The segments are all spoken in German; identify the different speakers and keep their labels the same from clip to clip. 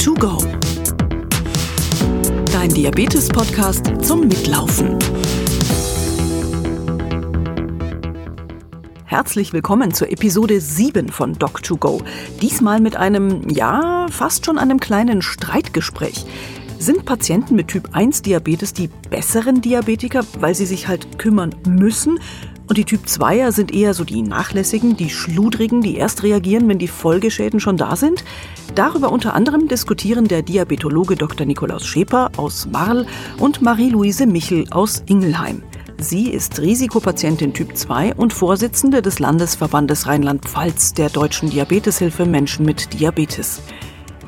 Speaker 1: to go. Dein Diabetes-Podcast zum Mitlaufen. Herzlich willkommen zur Episode 7 von Doc2Go. Diesmal mit einem, ja, fast schon einem kleinen Streitgespräch. Sind Patienten mit Typ 1 Diabetes die besseren Diabetiker, weil sie sich halt kümmern müssen? Und die Typ 2er sind eher so die nachlässigen, die schludrigen, die erst reagieren, wenn die Folgeschäden schon da sind? Darüber unter anderem diskutieren der Diabetologe Dr. Nikolaus Scheper aus Marl und Marie-Louise Michel aus Ingelheim. Sie ist Risikopatientin Typ 2 und Vorsitzende des Landesverbandes Rheinland-Pfalz der Deutschen Diabeteshilfe Menschen mit Diabetes.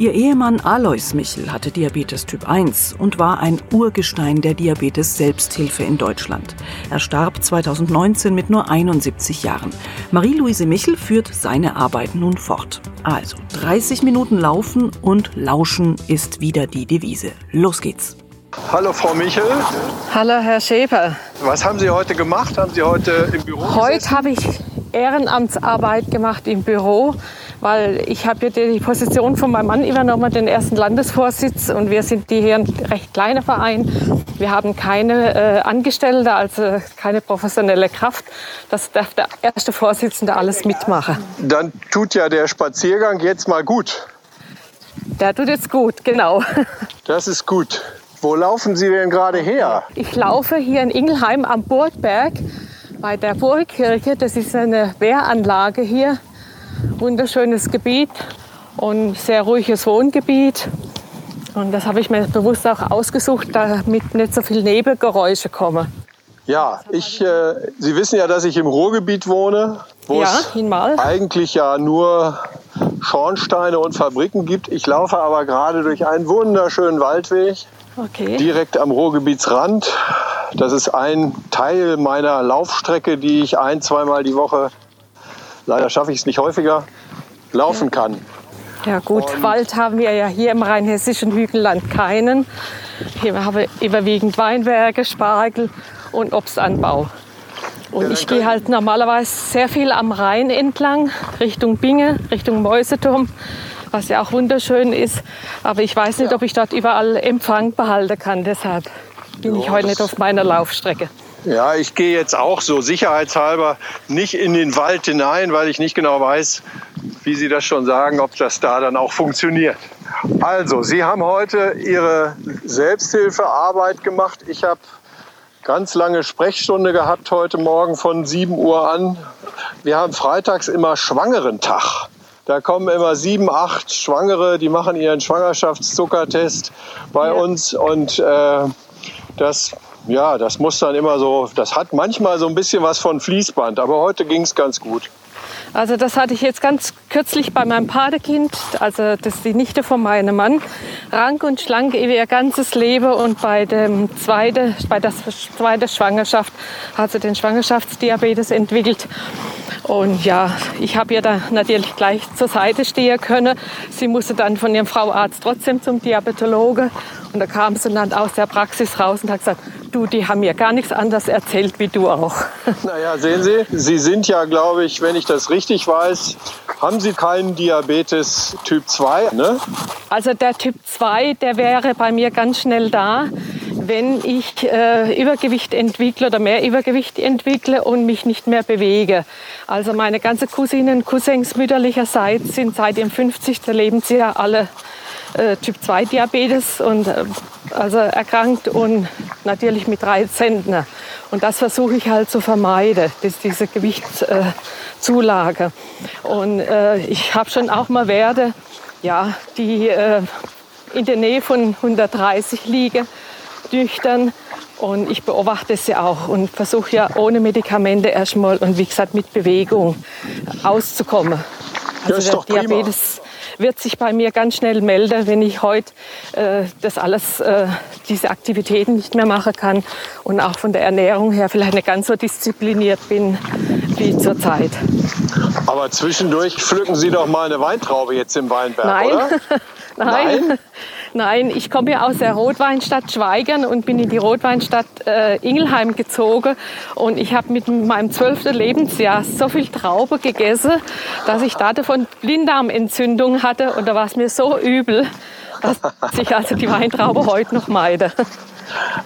Speaker 1: Ihr Ehemann Alois Michel hatte Diabetes Typ 1 und war ein Urgestein der Diabetes-Selbsthilfe in Deutschland. Er starb 2019 mit nur 71 Jahren. Marie-Louise Michel führt seine Arbeit nun fort. Also 30 Minuten laufen und lauschen ist wieder die Devise. Los geht's.
Speaker 2: Hallo Frau Michel.
Speaker 3: Hallo Herr Schäfer.
Speaker 2: Was haben Sie heute gemacht? Haben Sie heute im Büro
Speaker 3: Heute habe ich Ehrenamtsarbeit gemacht im Büro weil ich habe die Position von meinem Mann übernommen, den ersten Landesvorsitz und wir sind hier ein recht kleiner Verein. Wir haben keine äh, Angestellte, also keine professionelle Kraft. Das darf der erste Vorsitzende alles mitmachen.
Speaker 2: Dann tut ja der Spaziergang jetzt mal gut.
Speaker 3: Der tut jetzt gut, genau.
Speaker 2: Das ist gut. Wo laufen Sie denn gerade her?
Speaker 3: Ich laufe hier in Ingelheim am Burgberg bei der Burgkirche. Das ist eine Wehranlage hier wunderschönes Gebiet und sehr ruhiges Wohngebiet. Und das habe ich mir bewusst auch ausgesucht, damit nicht so viel Nebelgeräusche kommen.
Speaker 2: Ja, ich, äh, Sie wissen ja, dass ich im Ruhrgebiet wohne, wo
Speaker 3: ja,
Speaker 2: es eigentlich ja nur Schornsteine und Fabriken gibt. Ich laufe aber gerade durch einen wunderschönen Waldweg,
Speaker 3: okay.
Speaker 2: direkt am Ruhrgebietsrand. Das ist ein Teil meiner Laufstrecke, die ich ein, zweimal die Woche leider schaffe ich es nicht häufiger, laufen kann.
Speaker 3: Ja gut, und Wald haben wir ja hier im rheinhessischen Hügelland keinen. Hier haben wir überwiegend Weinberge, Spargel und Obstanbau. Und ich gehe halt normalerweise sehr viel am Rhein entlang, Richtung Binge, Richtung Mäuseturm, was ja auch wunderschön ist. Aber ich weiß nicht, ob ich dort überall Empfang behalten kann. Deshalb bin ich heute nicht auf meiner Laufstrecke.
Speaker 2: Ja, ich gehe jetzt auch so sicherheitshalber nicht in den Wald hinein, weil ich nicht genau weiß, wie Sie das schon sagen, ob das da dann auch funktioniert. Also, Sie haben heute Ihre Selbsthilfearbeit gemacht. Ich habe ganz lange Sprechstunde gehabt heute Morgen von 7 Uhr an. Wir haben freitags immer Schwangerentag. Da kommen immer sieben, acht Schwangere, die machen ihren Schwangerschaftszuckertest bei ja. uns und äh, das ja, das muss dann immer so, das hat manchmal so ein bisschen was von Fließband, aber heute ging es ganz gut.
Speaker 3: Also das hatte ich jetzt ganz kürzlich bei meinem Patekind, also das ist die Nichte von meinem Mann, rank und schlank ihr ganzes Leben und bei, dem zweite, bei der zweiten Schwangerschaft hat sie den Schwangerschaftsdiabetes entwickelt. Und ja, ich habe ihr da natürlich gleich zur Seite stehen können. Sie musste dann von ihrem Frauarzt trotzdem zum Diabetologe und da kam sie dann aus der Praxis raus und hat gesagt, du, die haben mir gar nichts anderes erzählt wie du auch.
Speaker 2: Naja, sehen Sie, Sie sind ja, glaube ich, wenn ich das richtig weiß, haben Sie keinen Diabetes Typ 2, ne?
Speaker 3: Also der Typ 2, der wäre bei mir ganz schnell da, wenn ich äh, Übergewicht entwickle oder mehr Übergewicht entwickle und mich nicht mehr bewege. Also meine ganze Cousinen, Cousins mütterlicherseits sind seit ihrem 50. Lebensjahr alle äh, Typ 2 Diabetes und äh, also erkrankt und natürlich mit drei Zentner. Und das versuche ich halt zu vermeiden, dass diese Gewichtszulage. Äh, und äh, ich habe schon auch mal Werte, ja, die äh, in der Nähe von 130 liegen, nüchtern. Und ich beobachte sie auch und versuche ja ohne Medikamente erstmal und wie gesagt mit Bewegung auszukommen.
Speaker 2: Also das doch Diabetes
Speaker 3: wird sich bei mir ganz schnell melden, wenn ich heute äh, das alles, äh, diese Aktivitäten nicht mehr machen kann und auch von der Ernährung her vielleicht nicht ganz so diszipliniert bin wie zurzeit.
Speaker 2: Aber zwischendurch pflücken Sie doch mal eine Weintraube jetzt im Weinberg,
Speaker 3: Nein.
Speaker 2: oder?
Speaker 3: Nein. Nein. Nein, ich komme ja aus der Rotweinstadt Schweigern und bin in die Rotweinstadt äh, Ingelheim gezogen. Und ich habe mit meinem zwölften Lebensjahr so viel Traube gegessen, dass ich da davon Blinddarmentzündung hatte. Und da war es mir so übel. dass ich also die Weintraube heute noch meide.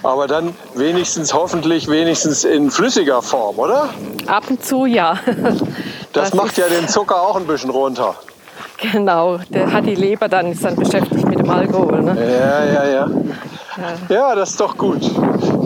Speaker 2: Aber dann wenigstens, hoffentlich wenigstens in flüssiger Form, oder?
Speaker 3: Ab und zu ja.
Speaker 2: Das, das macht ja den Zucker auch ein bisschen runter.
Speaker 3: Genau, der hat die Leber dann, ist dann beschäftigt mit dem Alkohol. Ne?
Speaker 2: Ja, ja, ja. Ja, das ist doch gut.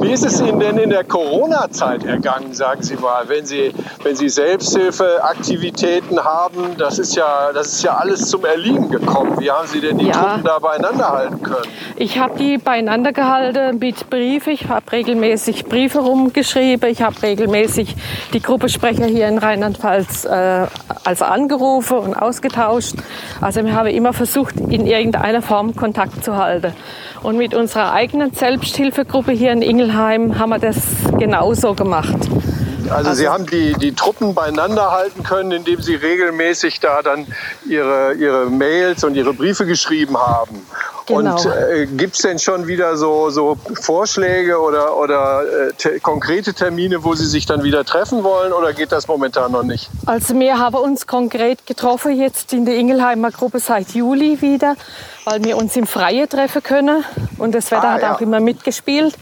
Speaker 2: Wie ist es Ihnen denn in der Corona-Zeit ergangen, sagen Sie mal, wenn Sie, wenn Sie Selbsthilfeaktivitäten haben? Das ist, ja, das ist ja alles zum Erliegen gekommen. Wie haben Sie denn die ja. Truppen da beieinander halten können?
Speaker 3: Ich habe die beieinander gehalten mit Briefen. Ich habe regelmäßig Briefe rumgeschrieben. Ich habe regelmäßig die Gruppensprecher hier in Rheinland-Pfalz äh, also angerufen und ausgetauscht. Also wir haben immer versucht, in irgendeiner Form Kontakt zu halten. Und mit unserer eigenen Selbsthilfegruppe hier in Ingelheim haben wir das genauso gemacht.
Speaker 2: Also, also, Sie haben die, die Truppen beieinander halten können, indem Sie regelmäßig da dann Ihre, Ihre Mails und Ihre Briefe geschrieben haben. Genau. Und äh, gibt es denn schon wieder so, so Vorschläge oder, oder äh, te konkrete Termine, wo Sie sich dann wieder treffen wollen oder geht das momentan noch nicht?
Speaker 3: Also wir haben uns konkret getroffen jetzt in der Ingelheimer Gruppe seit Juli wieder, weil wir uns im Freien treffen können. Und das Wetter ah, hat ja. auch immer mitgespielt,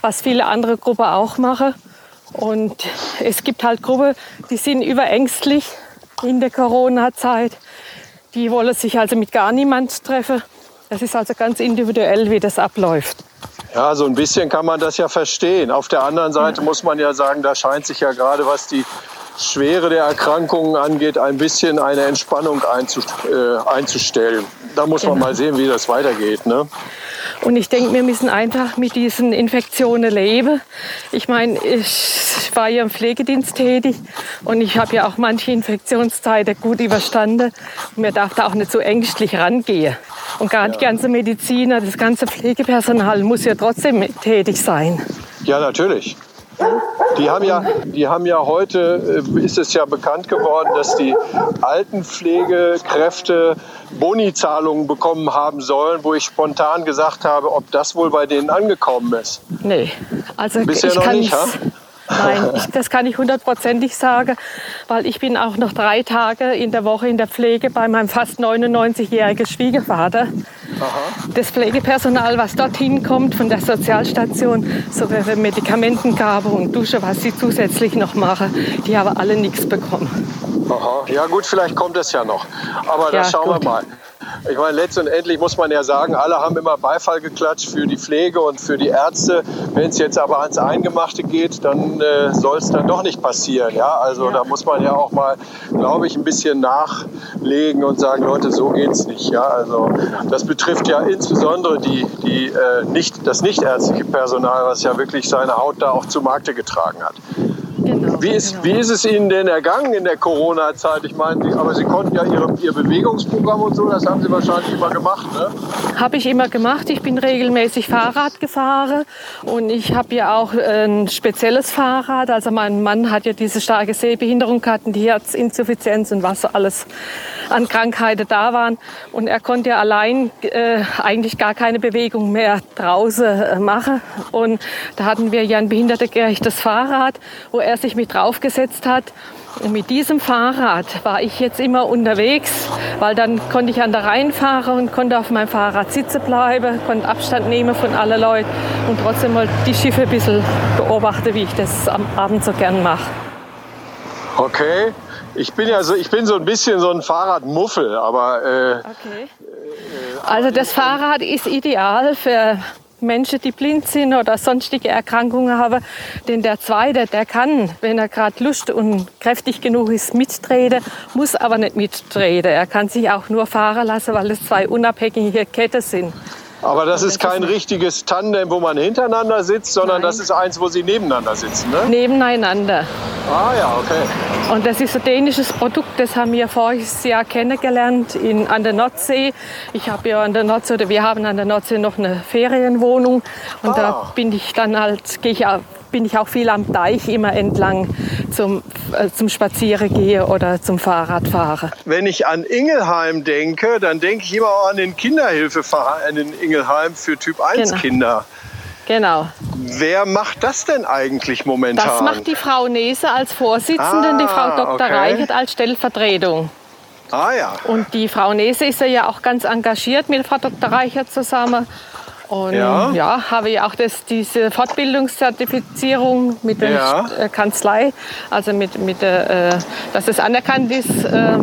Speaker 3: was viele andere Gruppen auch machen. Und es gibt halt Gruppen, die sind überängstlich in der Corona-Zeit. Die wollen sich also mit gar niemand treffen. Das ist also ganz individuell, wie das abläuft.
Speaker 2: Ja, so ein bisschen kann man das ja verstehen. Auf der anderen Seite muss man ja sagen, da scheint sich ja gerade, was die Schwere der Erkrankungen angeht, ein bisschen eine Entspannung äh, einzustellen. Da muss man genau. mal sehen, wie das weitergeht. Ne?
Speaker 3: Und ich denke, wir müssen einfach mit diesen Infektionen leben. Ich meine, ich war ja im Pflegedienst tätig und ich habe ja auch manche Infektionszeiten gut überstanden. Und mir darf da auch nicht so ängstlich rangehen. Und gerade ja. die ganze Mediziner, das ganze Pflegepersonal muss ja trotzdem tätig sein.
Speaker 2: Ja, natürlich. Die haben ja, die haben ja heute, äh, ist es ja bekannt geworden, dass die Altenpflegekräfte Bonizahlungen bekommen haben sollen, wo ich spontan gesagt habe, ob das wohl bei denen angekommen ist.
Speaker 3: Nee, also
Speaker 2: Bisher ich noch nicht?
Speaker 3: Nein, ich, das kann ich hundertprozentig sagen, weil ich bin auch noch drei Tage in der Woche in der Pflege bei meinem fast 99-jährigen Schwiegervater. Aha. Das Pflegepersonal, was dorthin kommt von der Sozialstation, so wie Medikamentengabe und Dusche, was sie zusätzlich noch machen, die haben alle nichts bekommen.
Speaker 2: Aha. Ja gut, vielleicht kommt es ja noch. Aber ja, da schauen gut. wir mal. Ich meine, letztendlich muss man ja sagen, alle haben immer Beifall geklatscht für die Pflege und für die Ärzte. Wenn es jetzt aber ans Eingemachte geht, dann äh, soll es dann doch nicht passieren. Ja? Also ja. da muss man ja auch mal, glaube ich, ein bisschen nachlegen und sagen, Leute, so geht es nicht. Ja? Also das betrifft ja insbesondere die, die, äh, nicht, das nichtärztliche Personal, was ja wirklich seine Haut da auch zu Markte getragen hat. Genau, wie, ist, genau. wie ist es Ihnen denn ergangen in der Corona-Zeit? Ich meine, aber Sie konnten ja Ihre, Ihr Bewegungsprogramm und so, das haben Sie wahrscheinlich immer gemacht, ne?
Speaker 3: Habe ich immer gemacht. Ich bin regelmäßig Fahrrad gefahren und ich habe ja auch ein spezielles Fahrrad. Also mein Mann hat ja diese starke Sehbehinderung gehabt, die Herzinsuffizienz und was alles an Krankheiten da waren. Und er konnte ja allein äh, eigentlich gar keine Bewegung mehr draußen äh, machen. Und da hatten wir ja ein behindertegerechtes Fahrrad, wo er sich mit draufgesetzt hat. Und mit diesem Fahrrad war ich jetzt immer unterwegs, weil dann konnte ich an der Rhein fahren und konnte auf meinem Fahrrad sitzen bleiben, konnte Abstand nehmen von allen Leuten und trotzdem mal die Schiffe ein bisschen beobachten, wie ich das am Abend so gern mache.
Speaker 2: Okay, ich bin ja so, ich bin so ein bisschen so ein Fahrradmuffel, aber. Äh, okay.
Speaker 3: Äh, also das Fahrrad ist ideal für Menschen, die blind sind oder sonstige Erkrankungen haben. Denn der Zweite, der kann, wenn er gerade Lust und kräftig genug ist, mittreten, muss aber nicht mittreten. Er kann sich auch nur fahren lassen, weil es zwei unabhängige Ketten sind.
Speaker 2: Aber das ist kein richtiges Tandem, wo man hintereinander sitzt, sondern Nein. das ist eins, wo sie nebeneinander sitzen, ne?
Speaker 3: Nebeneinander.
Speaker 2: Ah ja, okay.
Speaker 3: Und das ist ein dänisches Produkt, das haben wir voriges Jahr kennengelernt in, an der Nordsee. Ich habe ja an der Nordsee, oder wir haben an der Nordsee noch eine Ferienwohnung. Und ah. da bin ich dann halt, gehe ich bin ich auch viel am Deich immer entlang zum, äh, zum Spazierengehen oder zum Fahrradfahren.
Speaker 2: Wenn ich an Ingelheim denke, dann denke ich immer auch an den Kinderhilfeverein in Ingelheim für Typ 1 genau. Kinder.
Speaker 3: Genau.
Speaker 2: Wer macht das denn eigentlich momentan?
Speaker 3: Das macht die Frau Nese als Vorsitzende ah, und die Frau Dr. Okay. Reichert als Stellvertretung.
Speaker 2: Ah ja.
Speaker 3: Und die Frau Nese ist ja auch ganz engagiert mit Frau Dr. Reicher zusammen. Und
Speaker 2: Ja.
Speaker 3: ja, habe ich auch das, diese Fortbildungszertifizierung mit der
Speaker 2: Ja.
Speaker 3: äh, Kanzlei, also mit, mit der, äh, dass es anerkannt ist, äh,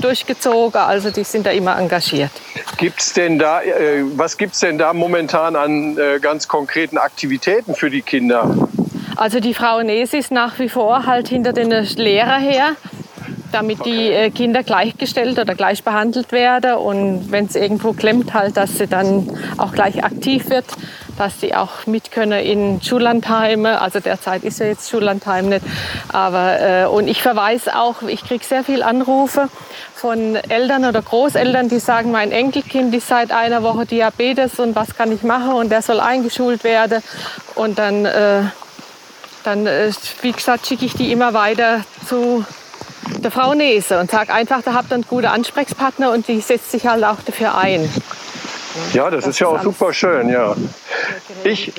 Speaker 3: durchgezogen. Also die sind da immer engagiert.
Speaker 2: Gibt's denn da, äh, was gibt's denn da momentan an ganz konkreten Aktivitäten für die Kinder?
Speaker 3: Also die Frau Nese ist nach wie vor halt hinter den Lehrer her, damit die äh, Kinder gleichgestellt oder gleich behandelt werden. Und wenn es irgendwo klemmt halt, dass sie dann auch gleich aktiv wird, dass die auch mit können in Schullandheime. Also derzeit ist ja jetzt Schullandheim nicht, aber äh, und ich verweise auch, ich kriege sehr viel Anrufe von Eltern oder Großeltern, die sagen, mein Enkelkind ist seit einer Woche Diabetes und was kann ich machen? Und der soll eingeschult werden. Und dann äh, dann, äh, wie gesagt, schicke ich die immer weiter zu der Frau Nese und sage einfach, da habt ihr einen guten Ansprechpartner und die setzt sich halt auch dafür ein.
Speaker 2: Ja, das, ist ja auch super schön, ja. Ich-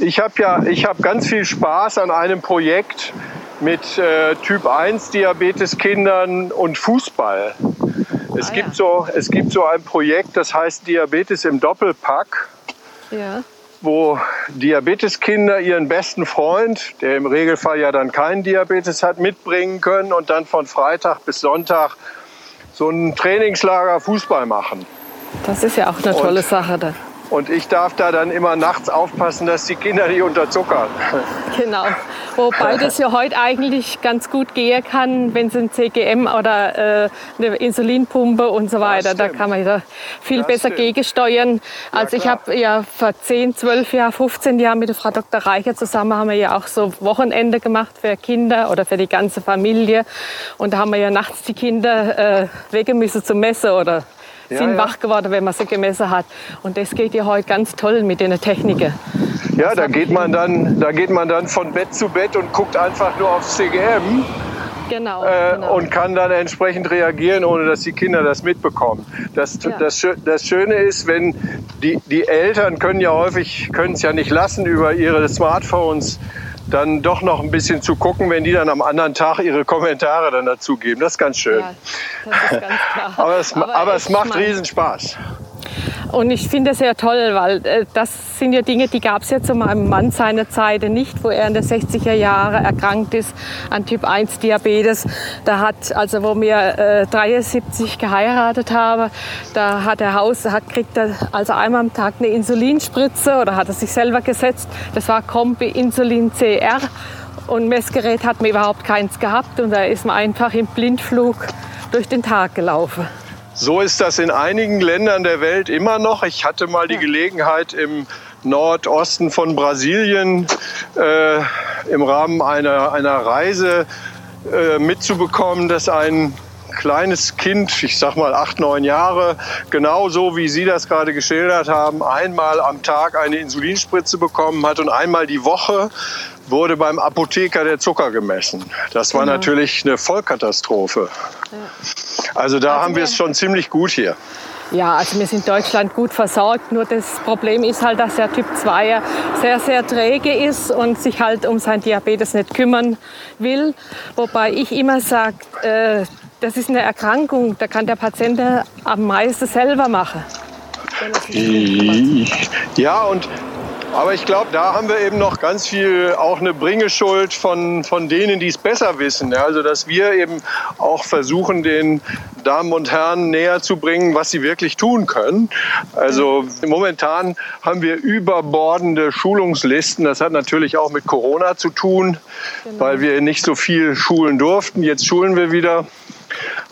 Speaker 2: Ich habe ja, ich habe ganz viel Spaß an einem Projekt mit äh, Typ 1 Diabeteskindern und Fußball. Es
Speaker 3: Ah,
Speaker 2: gibt
Speaker 3: ja.
Speaker 2: so, es gibt so ein Projekt, das heißt Diabetes im Doppelpack.
Speaker 3: Ja.
Speaker 2: Wo Diabeteskinder ihren besten Freund, der im Regelfall ja dann keinen Diabetes hat, mitbringen können und dann von Freitag bis Sonntag so ein Trainingslager Fußball machen.
Speaker 3: Das ist ja auch eine tolle Sache. Da.
Speaker 2: Und ich darf da dann immer nachts aufpassen, dass die Kinder nicht unterzuckern.
Speaker 3: Genau. Wobei das ja heute eigentlich ganz gut gehen kann, wenn es ein CGM oder äh, eine Insulinpumpe und so weiter, da kann man ja viel
Speaker 2: Das
Speaker 3: besser
Speaker 2: stimmt.
Speaker 3: gegensteuern. Also ich
Speaker 2: klar.
Speaker 3: habe ja vor 10, 12 Jahren, 15 Jahren mit der Frau Dr. Reicher zusammen haben wir ja auch so Wochenende gemacht für Kinder oder für die ganze Familie. Und da haben wir ja nachts die Kinder äh, wegen müssen zum Messen oder
Speaker 2: Ja,
Speaker 3: sind
Speaker 2: ja.
Speaker 3: wach geworden, wenn man sie gemessen hat. Und das geht ja heute ganz toll mit den Techniken.
Speaker 2: Ja, da geht man dann, da geht man dann von Bett zu Bett und guckt einfach nur aufs CGM
Speaker 3: Genau.
Speaker 2: äh,
Speaker 3: genau.
Speaker 2: und kann dann entsprechend reagieren, ohne dass die Kinder das mitbekommen. Das,
Speaker 3: Ja.
Speaker 2: das, das Schöne ist, wenn die, die Eltern können ja häufig, können es ja nicht lassen, über ihre Smartphones dann doch noch ein bisschen zu gucken, wenn die dann am anderen Tag ihre Kommentare dann dazu geben. Das ist ganz schön.
Speaker 3: Ja, das ist ganz
Speaker 2: aber es, aber, es
Speaker 3: ich
Speaker 2: macht
Speaker 3: mein-
Speaker 2: riesen Spaß.
Speaker 3: Und ich finde es sehr toll, weil äh, das sind ja Dinge, die gab es ja zu meinem Mann seiner Zeit nicht, wo er in den 60er Jahren erkrankt ist an Typ 1 Diabetes. Da hat, also wo wir äh, 73 geheiratet haben, da hat er Haus, hat, kriegt er also einmal am Tag eine Insulinspritze oder hat er sich selber gesetzt. Das war Kombi Insulin CR. Und Messgerät hat man überhaupt keins gehabt und da ist man einfach im Blindflug durch den Tag gelaufen.
Speaker 2: So ist das in einigen Ländern der Welt immer noch. Ich hatte mal die Gelegenheit im Nordosten von Brasilien äh, im Rahmen einer, einer Reise äh, mitzubekommen, dass ein kleines Kind, ich sag mal acht, neun Jahre, genauso wie Sie das gerade geschildert haben, einmal am Tag eine Insulinspritze bekommen hat und einmal die Woche wurde beim Apotheker der Zucker gemessen. Das war
Speaker 3: Genau.
Speaker 2: natürlich eine Vollkatastrophe. Also da
Speaker 3: Also
Speaker 2: haben wir es schon ziemlich gut hier.
Speaker 3: Ja, also wir sind in Deutschland gut versorgt. Nur das Problem ist halt, dass der Typ 2 sehr, sehr träge ist und sich halt um sein Diabetes nicht kümmern will. Wobei ich immer sage, äh, das ist eine Erkrankung, da kann der Patient am meisten selber machen.
Speaker 2: Ja, und aber ich glaube, da haben wir eben noch ganz viel auch eine Bringeschuld von, von denen, die es besser wissen. Ja, also, dass wir eben auch versuchen, den Damen und Herren näher zu bringen, was sie wirklich tun können. Also momentan haben wir überbordende Schulungslisten. Das hat natürlich auch mit Corona zu tun, weil wir nicht so viel schulen durften. Jetzt schulen wir wieder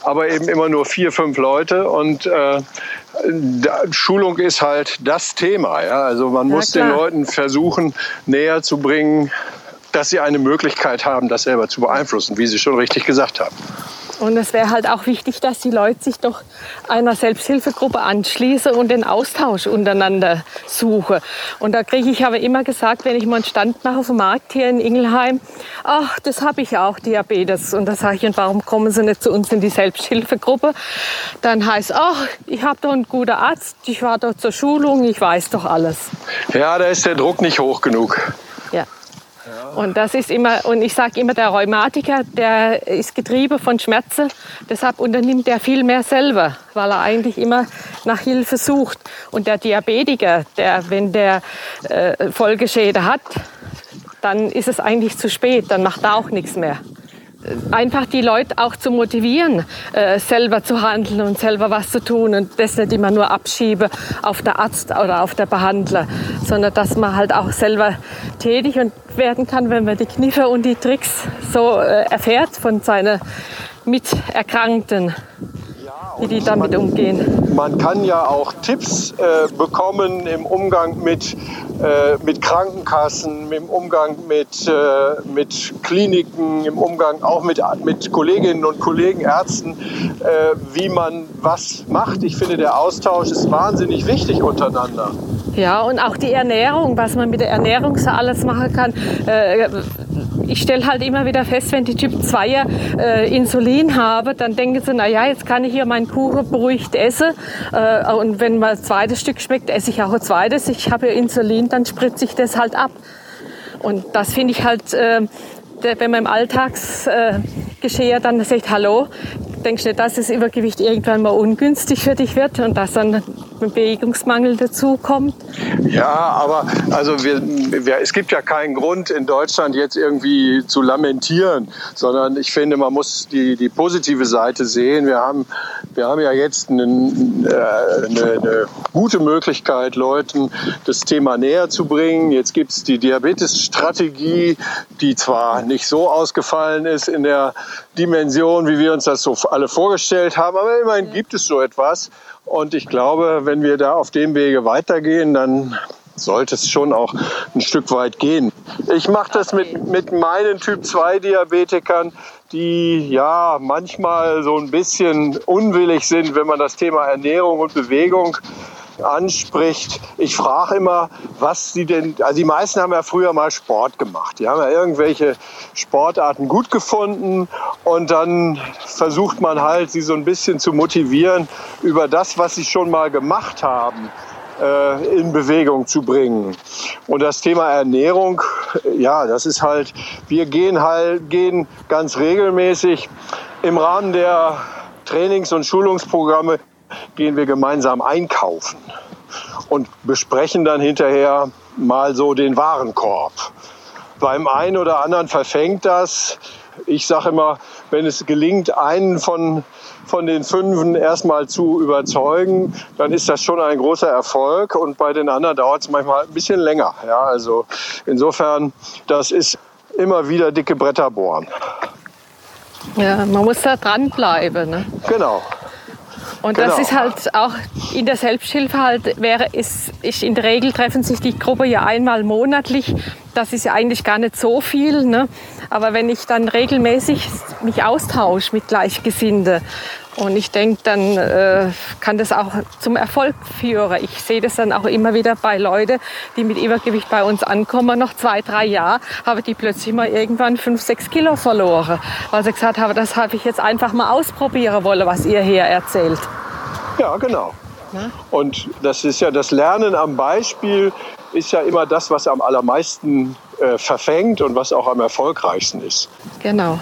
Speaker 2: aber eben immer nur vier, fünf Leute. Und äh, Schulung ist halt das Thema. Ja? Also man
Speaker 3: Ja,
Speaker 2: muss den
Speaker 3: klar.
Speaker 2: Leuten versuchen, näher zu bringen, dass sie eine Möglichkeit haben, das selber zu beeinflussen, wie Sie schon richtig gesagt haben.
Speaker 3: Und es wäre halt auch wichtig, dass die Leute sich doch einer Selbsthilfegruppe anschließen und den Austausch untereinander suchen. Und da kriege ich aber immer gesagt, wenn ich mal einen Stand mache auf dem Markt hier in Ingelheim, ach, das habe ich auch, Diabetes. Und da sage ich, und warum kommen Sie nicht zu uns in die Selbsthilfegruppe? Dann heißt, ach, ich habe doch einen guten Arzt, ich war doch zur Schulung, ich weiß doch alles.
Speaker 2: Ja, da ist der Druck nicht hoch genug.
Speaker 3: Und das ist immer, und ich sage immer, der Rheumatiker, der ist getrieben von Schmerzen, deshalb unternimmt er viel mehr selber, weil er eigentlich immer nach Hilfe sucht. Und der Diabetiker, der, wenn der äh, Folgeschäden hat, dann ist es eigentlich zu spät, dann macht er auch nichts mehr einfach die Leute auch zu motivieren, äh, selber zu handeln und selber was zu tun und das nicht immer nur abschiebe auf der Arzt oder auf der Behandler, sondern dass man halt auch selber tätig und werden kann, wenn man die Kniffe und die Tricks so äh, erfährt von seinen Miterkrankten wie die damit umgehen.
Speaker 2: Man kann ja auch Tipps äh, bekommen im Umgang mit, äh, mit Krankenkassen, im Umgang mit, äh, mit Kliniken, im Umgang auch mit, mit Kolleginnen und Kollegen, Ärzten, äh, wie man was macht. Ich finde, der Austausch ist wahnsinnig wichtig untereinander.
Speaker 3: Ja, und auch die Ernährung, was man mit der Ernährung so alles machen kann. Äh, ich stelle halt immer wieder fest, wenn die Typ 2er äh, Insulin haben, dann denken sie, naja, jetzt kann ich hier meinen Kuchen beruhigt essen. Äh, und wenn mal ein zweites Stück schmeckt, esse ich auch ein zweites. Ich habe ja Insulin, dann spritze ich das halt ab. Und das finde ich halt, äh, wenn man im Alltagsgeschehen dann sagt, hallo, denkst du nicht, dass das Übergewicht irgendwann mal ungünstig für dich wird und dass dann ein Bewegungsmangel dazu kommt?
Speaker 2: Ja, aber also wir, wir, es gibt ja keinen Grund in Deutschland jetzt irgendwie zu lamentieren, sondern ich finde, man muss die, die positive Seite sehen. Wir haben, wir haben ja jetzt einen, äh, eine, eine gute Möglichkeit, Leuten das Thema näher zu bringen. Jetzt gibt es die Diabetes-Strategie, die zwar nicht so ausgefallen ist in der Dimension, wie wir uns das so alle vorgestellt haben. Aber immerhin gibt es so etwas. Und ich glaube, wenn wir da auf dem Wege weitergehen, dann sollte es schon auch ein Stück weit gehen. Ich mache das mit, mit meinen Typ-2-Diabetikern, die ja manchmal so ein bisschen unwillig sind, wenn man das Thema Ernährung und Bewegung anspricht. Ich frage immer, was sie denn, also die meisten haben ja früher mal Sport gemacht. Die haben ja irgendwelche Sportarten gut gefunden und dann versucht man halt, sie so ein bisschen zu motivieren über das, was sie schon mal gemacht haben äh, in Bewegung zu bringen. Und das Thema Ernährung, ja, das ist halt, wir gehen halt, gehen ganz regelmäßig im Rahmen der Trainings- und Schulungsprogramme gehen wir gemeinsam einkaufen und besprechen dann hinterher mal so den Warenkorb. Beim einen oder anderen verfängt das. Ich sage immer, wenn es gelingt, einen von, von den Fünfen erstmal zu überzeugen, dann ist das schon ein großer Erfolg. Und bei den anderen dauert es manchmal ein bisschen länger. Ja, also insofern, das ist immer wieder dicke Bretter bohren.
Speaker 3: Ja, man muss da dranbleiben. Ne?
Speaker 2: Genau.
Speaker 3: Und genau. das ist halt auch in der Selbsthilfe halt wäre, ist, ist in der Regel treffen sich die Gruppe ja einmal monatlich. Das ist ja eigentlich gar nicht so viel. Ne? Aber wenn ich dann regelmäßig mich austausche mit Gleichgesinnten und ich denke, dann äh, kann das auch zum Erfolg führen. Ich sehe das dann auch immer wieder bei Leuten, die mit Übergewicht bei uns ankommen. Noch zwei, drei Jahre haben die plötzlich mal irgendwann fünf, sechs Kilo verloren, weil sie gesagt haben, das habe ich jetzt einfach mal ausprobieren wollen, was ihr hier erzählt.
Speaker 2: Ja, genau. Ja? Und das ist ja das Lernen am Beispiel ist ja immer das, was am allermeisten äh, verfängt und was auch am erfolgreichsten ist.
Speaker 3: Genau.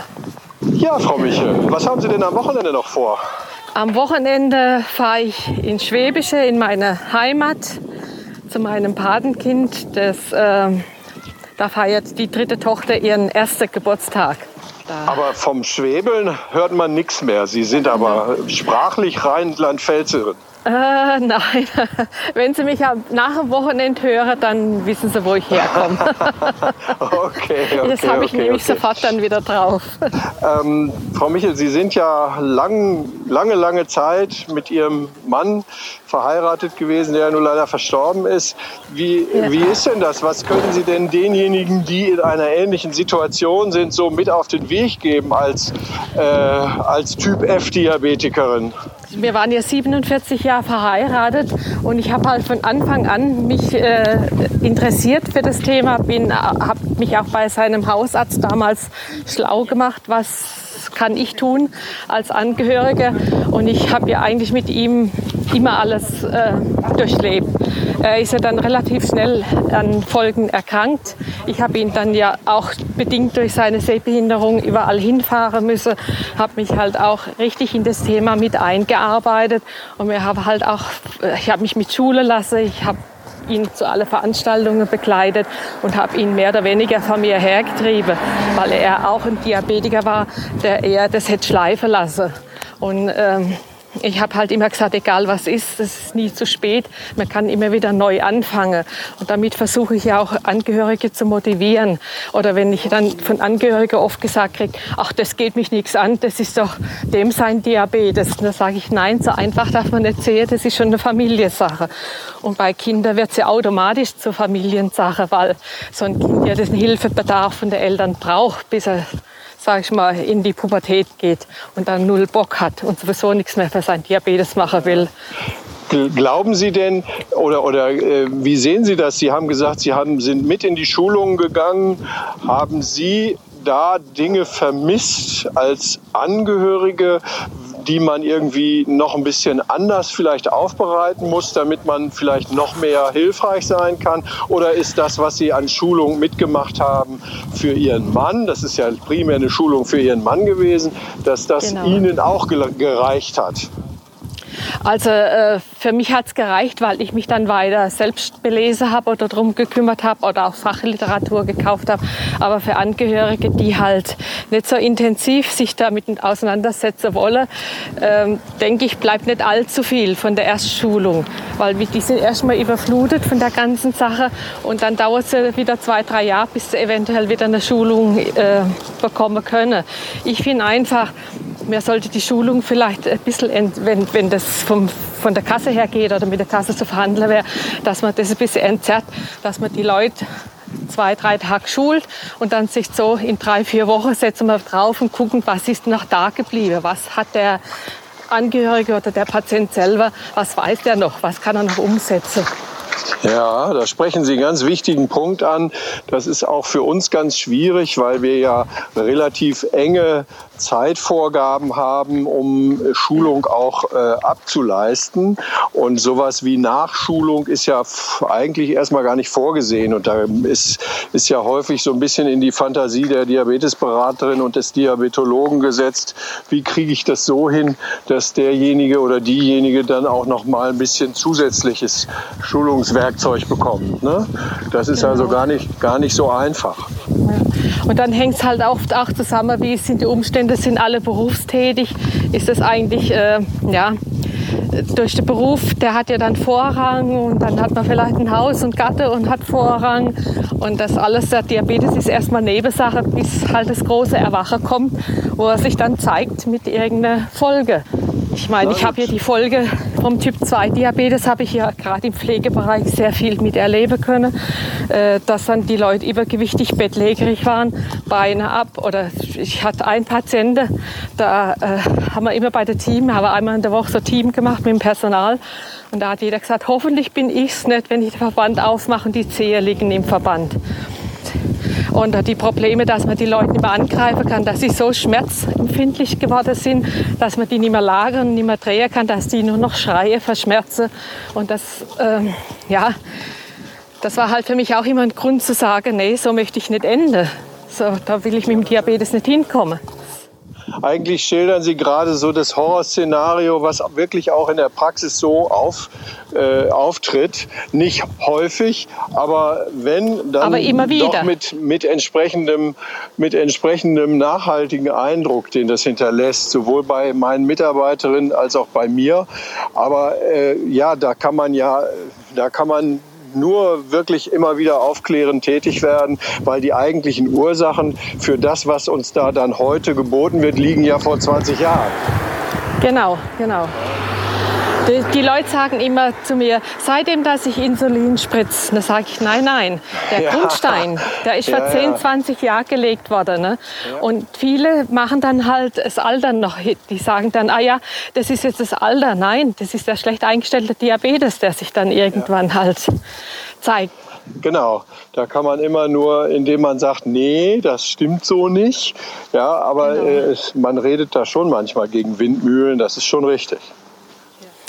Speaker 2: Ja, Frau Michel, was haben Sie denn am Wochenende noch vor?
Speaker 3: Am Wochenende fahre ich ins Schwäbische, in meine Heimat, zu meinem Patenkind. Das, äh, da feiert die dritte Tochter ihren ersten Geburtstag.
Speaker 2: Da. Aber vom Schwäbeln hört man nichts mehr. Sie sind aber sprachlich Rheinland-Pfälzerin.
Speaker 3: Äh, nein, wenn Sie mich nach dem Wochenende hören, dann wissen Sie, wo ich herkomme.
Speaker 2: okay, okay.
Speaker 3: Das habe ich
Speaker 2: okay,
Speaker 3: nämlich
Speaker 2: okay.
Speaker 3: sofort dann wieder drauf.
Speaker 2: Ähm, Frau Michel, Sie sind ja lang, lange, lange Zeit mit Ihrem Mann verheiratet gewesen, der ja nun leider verstorben ist. Wie, ja. wie ist denn das? Was können Sie denn denjenigen, die in einer ähnlichen Situation sind, so mit auf den Weg geben als, äh, als Typ F-Diabetikerin?
Speaker 3: Wir waren ja 47 Jahre verheiratet und ich habe halt von Anfang an mich äh, interessiert für das Thema, bin, habe mich auch bei seinem Hausarzt damals schlau gemacht, was kann ich tun als Angehörige und ich habe ja eigentlich mit ihm immer alles äh, durchlebt. Er ist ja dann relativ schnell an Folgen erkrankt. Ich habe ihn dann ja auch bedingt durch seine Sehbehinderung überall hinfahren müssen, habe mich halt auch richtig in das Thema mit eingearbeitet und wir haben halt auch, ich habe mich mit Schule lassen, ich habe ihn zu allen Veranstaltungen begleitet und habe ihn mehr oder weniger von mir hergetrieben, weil er auch ein Diabetiker war, der eher das hätte schleifen lassen. Und ähm, ich habe halt immer gesagt, egal was ist, es ist nie zu spät. Man kann immer wieder neu anfangen. Und damit versuche ich ja auch Angehörige zu motivieren. Oder wenn ich dann von Angehörigen oft gesagt kriege, ach, das geht mich nichts an, das ist doch dem sein Diabetes. Und da sage ich, nein, so einfach darf man nicht sehen, das ist schon eine Familiensache. Und bei Kindern wird sie ja automatisch zur Familiensache, weil so ein Kind ja den Hilfebedarf von den Eltern braucht, bis er sage ich mal, in die Pubertät geht und dann null Bock hat und sowieso nichts mehr für sein Diabetes machen will.
Speaker 2: Glauben Sie denn oder, oder äh, wie sehen Sie das? Sie haben gesagt, Sie haben, sind mit in die Schulungen gegangen. Haben Sie da Dinge vermisst als Angehörige? die man irgendwie noch ein bisschen anders vielleicht aufbereiten muss, damit man vielleicht noch mehr hilfreich sein kann? Oder ist das, was Sie an Schulung mitgemacht haben für Ihren Mann, das ist ja primär eine Schulung für Ihren Mann gewesen, dass das genau. Ihnen auch gereicht hat?
Speaker 3: Also äh, für mich hat es gereicht, weil ich mich dann weiter selbst belesen habe oder darum gekümmert habe oder auch Fachliteratur gekauft habe. Aber für Angehörige, die halt nicht so intensiv sich damit auseinandersetzen wollen, ähm, denke ich, bleibt nicht allzu viel von der Erstschulung. Weil die sind erstmal überflutet von der ganzen Sache und dann dauert es wieder zwei, drei Jahre, bis sie eventuell wieder eine Schulung äh, bekommen können. Ich finde einfach, mir sollte die Schulung vielleicht ein bisschen, wenn, wenn das vom, von der Kasse her geht oder mit der Kasse zu verhandeln wäre, dass man das ein bisschen entzerrt, dass man die Leute zwei, drei Tage schult und dann sich so in drei, vier Wochen setzen wir drauf und gucken, was ist noch da geblieben, was hat der Angehörige oder der Patient selber, was weiß der noch, was kann er noch umsetzen.
Speaker 2: Ja, da sprechen Sie einen ganz wichtigen Punkt an. Das ist auch für uns ganz schwierig, weil wir ja relativ enge Zeitvorgaben haben, um Schulung auch äh, abzuleisten. Und sowas wie Nachschulung ist ja eigentlich erstmal gar nicht vorgesehen. Und da ist, ist ja häufig so ein bisschen in die Fantasie der Diabetesberaterin und des Diabetologen gesetzt. Wie kriege ich das so hin, dass derjenige oder diejenige dann auch noch mal ein bisschen zusätzliches Schulungswerkzeug bekommt? Ne? Das ist genau. also gar nicht, gar nicht so einfach.
Speaker 3: Und dann hängt es halt oft auch zusammen, wie sind die Umstände, sind alle berufstätig, ist das eigentlich, äh, ja, durch den Beruf, der hat ja dann Vorrang und dann hat man vielleicht ein Haus und Gatte und hat Vorrang und das alles, der Diabetes ist erstmal Nebensache, bis halt das große Erwachen kommt, wo er sich dann zeigt mit irgendeiner Folge. Ich meine, ich habe hier die Folge vom Typ 2 Diabetes, habe ich ja gerade im Pflegebereich sehr viel miterleben können, äh, dass dann die Leute übergewichtig, bettlägerig waren, Beine ab. Oder ich hatte einen Patienten, da äh, haben wir immer bei der Team, haben wir einmal in der Woche so Team gemacht mit dem Personal. Und da hat jeder gesagt, hoffentlich bin ich es nicht, wenn ich den Verband aufmache und die Zehe liegen im Verband. Und die Probleme, dass man die Leute nicht mehr angreifen kann, dass sie so schmerzempfindlich geworden sind, dass man die nicht mehr lagern, nicht mehr drehen kann, dass die nur noch schreien, verschmerzen. Und das, ähm, ja, das war halt für mich auch immer ein Grund zu sagen, nee, so möchte ich nicht enden. So, da will ich mit dem Diabetes nicht hinkommen.
Speaker 2: Eigentlich schildern Sie gerade so das Horrorszenario, was wirklich auch in der Praxis so auf, äh, auftritt. Nicht häufig, aber wenn, dann
Speaker 3: aber immer wieder.
Speaker 2: doch mit, mit, entsprechendem, mit entsprechendem nachhaltigen Eindruck, den das hinterlässt, sowohl bei meinen Mitarbeiterinnen als auch bei mir. Aber äh, ja, da kann man ja, da kann man nur wirklich immer wieder aufklärend tätig werden, weil die eigentlichen Ursachen für das, was uns da dann heute geboten wird, liegen ja vor 20 Jahren.
Speaker 3: Genau, genau. Die, die, Leute sagen immer zu mir, seitdem, dass ich Insulin spritze, dann sage ich, nein, nein, der ja. Grundstein, der ist vor ja, 10, 20 Jahren gelegt worden. Ne? Ja. Und viele machen dann halt das Alter noch, die sagen dann, ah ja, das ist jetzt das Alter. Nein, das ist der schlecht eingestellte Diabetes, der sich dann irgendwann halt zeigt.
Speaker 2: Genau, da kann man immer nur, indem man sagt, nee, das stimmt so nicht. Ja, aber genau. äh, man redet da schon manchmal gegen Windmühlen, das ist schon richtig.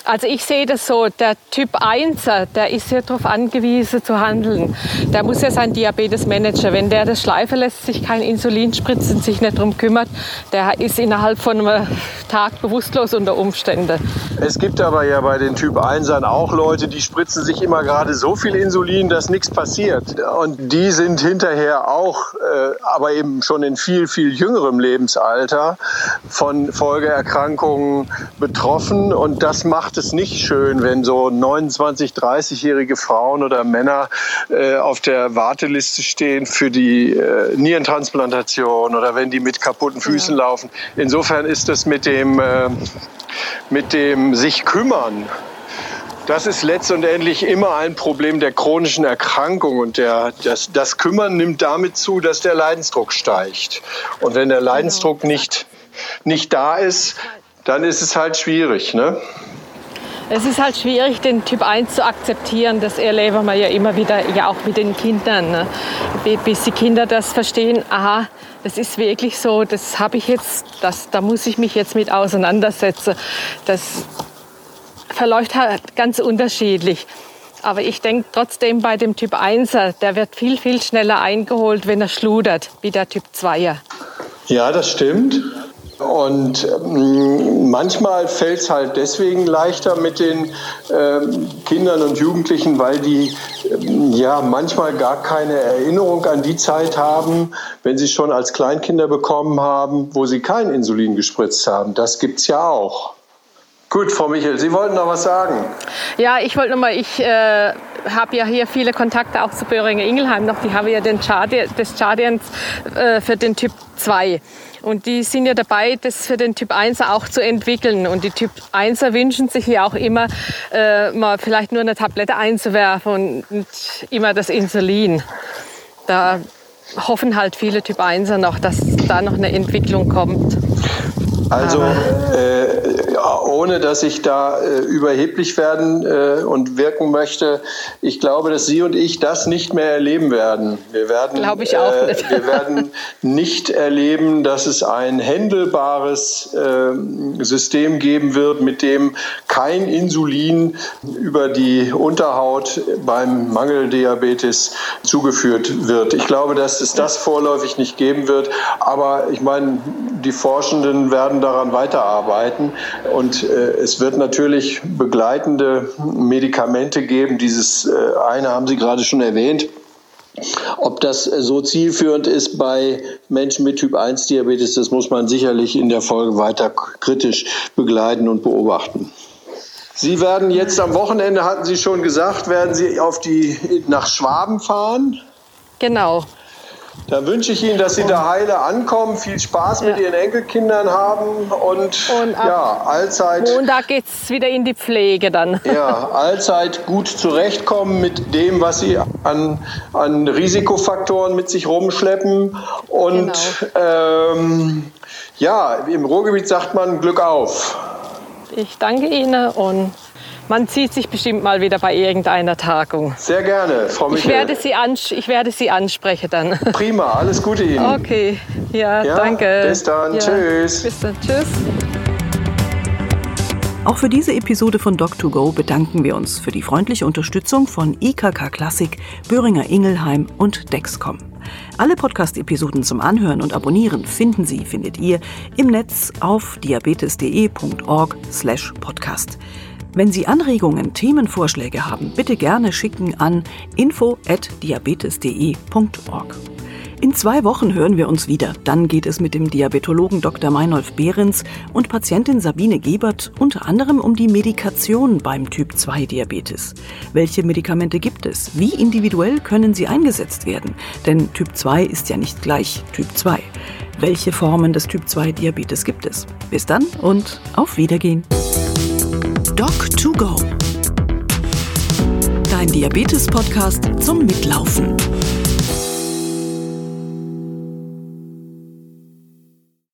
Speaker 3: Also ich sehe das so, der Typ 1, der ist ja darauf angewiesen zu handeln. Der muss ja sein Diabetes managen. Wenn der das schleifen lässt, sich kein Insulin spritzt und sich nicht darum kümmert, der ist innerhalb von einem Tag bewusstlos unter Umständen.
Speaker 2: Es gibt aber ja bei den Typ 1 auch Leute, die spritzen sich immer gerade so viel Insulin, dass nichts passiert. Und die sind hinterher auch, äh, aber eben schon in viel, viel jüngerem Lebensalter von Folgeerkrankungen betroffen. Und das macht es nicht schön, wenn so 29, 30-jährige Frauen oder Männer äh, auf der Warteliste stehen für die äh, Nierentransplantation oder wenn die mit kaputten Füßen ja. laufen. Insofern ist das mit dem, äh, mit dem sich kümmern das ist letztendlich immer ein Problem der chronischen Erkrankung und der, das, das Kümmern nimmt damit zu, dass der Leidensdruck steigt. Und wenn der Leidensdruck genau. nicht, nicht da ist, dann ist es halt schwierig. Ne?
Speaker 3: Es ist halt schwierig, den Typ 1 zu akzeptieren. Das erleben wir ja immer wieder, ja auch mit den Kindern. Ne? Bis die Kinder das verstehen, aha, das ist wirklich so, das habe ich jetzt, das, da muss ich mich jetzt mit auseinandersetzen. Das verläuft halt ganz unterschiedlich. Aber ich denke trotzdem bei dem Typ 1er, der wird viel, viel schneller eingeholt, wenn er schludert, wie der Typ 2er.
Speaker 2: Ja, das stimmt. Und ähm, manchmal fällt es halt deswegen leichter mit den ähm, Kindern und Jugendlichen, weil die ähm, ja manchmal gar keine Erinnerung an die Zeit haben, wenn sie schon als Kleinkinder bekommen haben, wo sie kein Insulin gespritzt haben. Das gibt es ja auch. Gut, Frau Michel, Sie wollten noch was sagen.
Speaker 3: Ja, ich wollte noch mal, ich äh, habe ja hier viele Kontakte auch zu Böhringer Ingelheim noch. Die haben ja den Chardi des Chardians äh, für den Typ 2. Und die sind ja dabei, das für den Typ 1 auch zu entwickeln. Und die Typ 1er wünschen sich ja auch immer, äh, mal vielleicht nur eine Tablette einzuwerfen und nicht immer das Insulin. Da hoffen halt viele Typ 1er noch, dass da noch eine Entwicklung kommt.
Speaker 2: Also äh, ohne dass ich da äh, überheblich werden äh, und wirken möchte, ich glaube, dass Sie und ich das nicht mehr erleben werden. Wir werden,
Speaker 3: glaube ich auch
Speaker 2: äh, nicht. wir werden nicht erleben, dass es ein händelbares äh, System geben wird, mit dem kein Insulin über die Unterhaut beim Mangeldiabetes zugeführt wird. Ich glaube, dass es das vorläufig nicht geben wird. Aber ich meine, die Forschenden werden daran weiterarbeiten. Und es wird natürlich begleitende Medikamente geben. Dieses äh, eine haben Sie gerade schon erwähnt. Ob das äh, so zielführend ist bei Menschen mit Typ 1 Diabetes, das muss man sicherlich in der Folge weiter kritisch begleiten und beobachten. Sie werden jetzt am Wochenende, hatten Sie schon gesagt, werden Sie auf die, nach Schwaben fahren?
Speaker 3: Genau,
Speaker 2: dann wünsche ich Ihnen, dass Sie da heile ankommen, viel Spaß mit ja. Ihren Enkelkindern haben und, und ja, allzeit.
Speaker 3: Montag geht es wieder in die Pflege dann.
Speaker 2: Ja, allzeit gut zurechtkommen mit dem, was Sie an, an Risikofaktoren mit sich rumschleppen. Und genau. ähm, ja, im Ruhrgebiet sagt man Glück auf.
Speaker 3: Ich danke Ihnen und man sieht sich bestimmt mal wieder bei irgendeiner Tagung.
Speaker 2: Sehr gerne, Frau Michael.
Speaker 3: Ich werde Sie, ich werde Sie ansprechen dann.
Speaker 2: Prima, alles Gute Ihnen.
Speaker 3: Okay, ja, ja danke.
Speaker 2: Bis dann, ja. tschüss.
Speaker 3: Bis dann, tschüss.
Speaker 1: Auch für diese Episode von Doc2Go bedanken wir uns für die freundliche Unterstützung von IKK Klassik, Böhringer Ingelheim und Dexcom. Alle Podcast-Episoden zum Anhören und Abonnieren finden Sie, findet ihr im Netz auf diabetes.de.org/podcast. Wenn Sie Anregungen, Themenvorschläge haben, bitte gerne schicken an info@diabetes.de.org. In zwei Wochen hören wir uns wieder. Dann geht es mit dem Diabetologen Dr. Meinolf Behrens und Patientin Sabine Gebert unter anderem um die Medikation beim Typ 2 Diabetes. Welche Medikamente gibt es? Wie individuell können sie eingesetzt werden? Denn Typ 2 ist ja nicht gleich Typ 2. Welche Formen des Typ 2 Diabetes gibt es? Bis dann und auf Wiedergehen. Doc2Go. Dein Diabetes-Podcast zum Mitlaufen.